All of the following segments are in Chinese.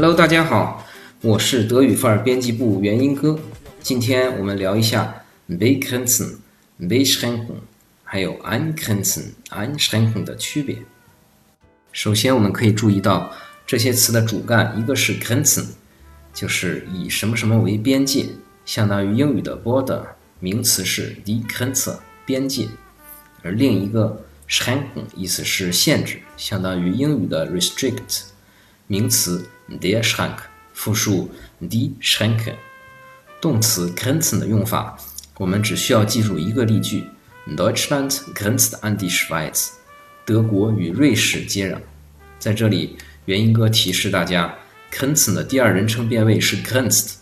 Hello，大家好，我是德语范儿编辑部元音哥。今天我们聊一下 begrenzen、beschränken，还有 eingrenzen、einschränken 的区别。首先，我们可以注意到这些词的主干，一个是 grenzen，就是以什么什么为边界，相当于英语的 border，名词是 die Grenze，边界。而另一个 schränken 意思是限制，相当于英语的 restrict，名词 der Schrank，复数 die Schränke。动词 grenzen 的用法，我们只需要记住一个例句：Deutschland grenzt an die Schweiz。德国与瑞士接壤。在这里，元音哥提示大家，grenzen 的第二人称变位是 grenzt，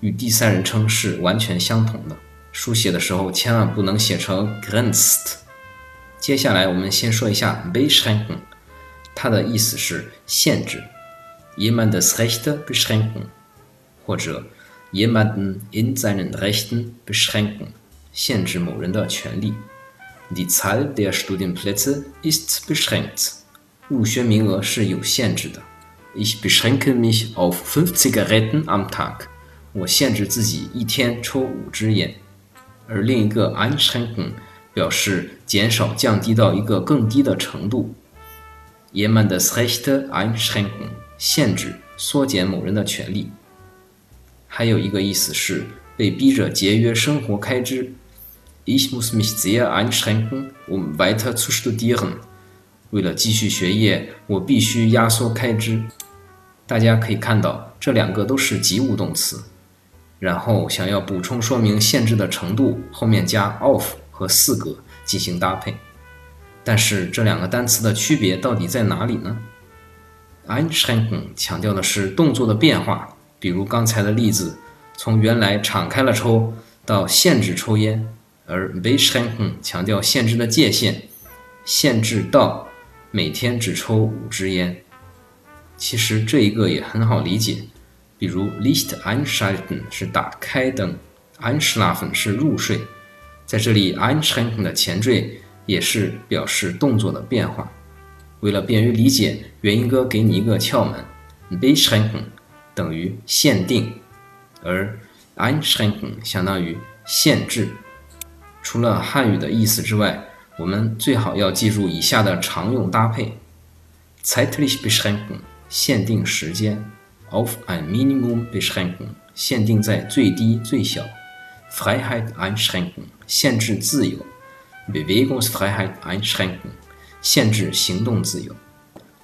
与第三人称是完全相同的。书写的时候千万不能写成 grenzt。接下来，我们先说一下 beschränken，它的意思是限制 ，jemandes Recht beschränken，或者 jemanden in seinen Rechten beschränken，限制某人的权利。Die Zahl der Studienplätze ist beschränkt，入学名额是有限制的。Ich beschränke mich auf fünf Zigaretten am Tag，我限制自己一天抽五支烟。而另一个 einschränken。表示减少、降低到一个更低的程度。Jemandes Recht einschränken， 限制、缩减某人的权利。还有一个意思是被逼着节约生活开支。Ich muss mich sehr einschränken, um weiter zu studieren。为了继续学业，我必须压缩开支。大家可以看到，这两个都是及物动词。然后想要补充说明限制的程度，后面加 of。和四个进行搭配，但是这两个单词的区别到底在哪里呢？Einschränken 强调的是动作的变化，比如刚才的例子，从原来敞开了抽到限制抽烟，而 beschränken 强调限制的界限，限制到每天只抽五支烟。其实这一个也很好理解，比如 Licht einschalten 是打开灯，Einschlafen 是入睡。在这里，einschränken 的前缀也是表示动作的变化。为了便于理解，元音哥给你一个窍门：beschränken 等于限定，而 einschränken 相当于限制。除了汉语的意思之外，我们最好要记住以下的常用搭配：zeitlich beschränken 限定时间，auf ein Minimum beschränken 限定在最低最小。Freiheit einschränken 限制自由，Bewegungsfreiheit einschränken 限制行动自由。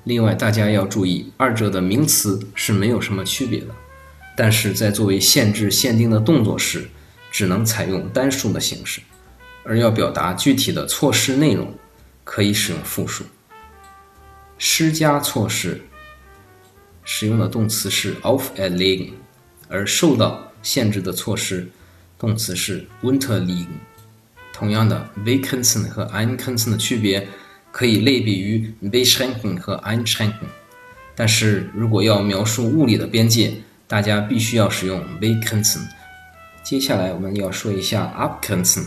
另外，大家要注意，二者的名词是没有什么区别的，但是在作为限制、限定的动作时，只能采用单数的形式；而要表达具体的措施内容，可以使用复数。施加措施使用的动词是 auferlegen，而受到限制的措施。动词是 unterliegen。同样的，begrenzen 和 eingrenzen 的区别可以类比于 beschränken 和 einschränken。但是如果要描述物理的边界，大家必须要使用 begrenzen。接下来我们要说一下 abgrenzen，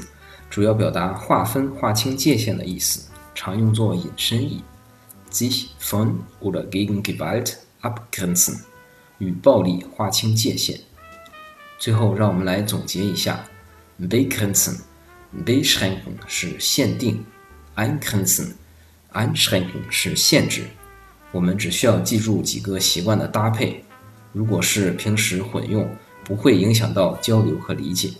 主要表达划分、划清界限的意思，常用作引申义。sich von oder gegen Gewalt abgrenzen，与暴力划清界限。最后，让我们来总结一下：begrenzen、beschränken 是限定，eingrenzen、einschränken 是限制。我们只需要记住几个习惯的搭配，如果是平时混用，不会影响到交流和理解。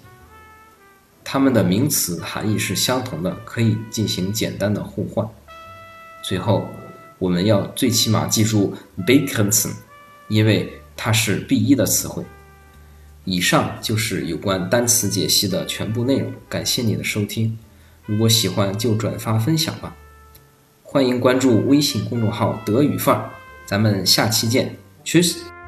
它们的名词含义是相同的，可以进行简单的互换。最后，我们要最起码记住 begrenzen，因为它是 B 一的词汇。以上就是有关单词解析的全部内容，感谢你的收听。如果喜欢就转发分享吧。欢迎关注微信公众号“德语范儿”，咱们下期见，Cheers。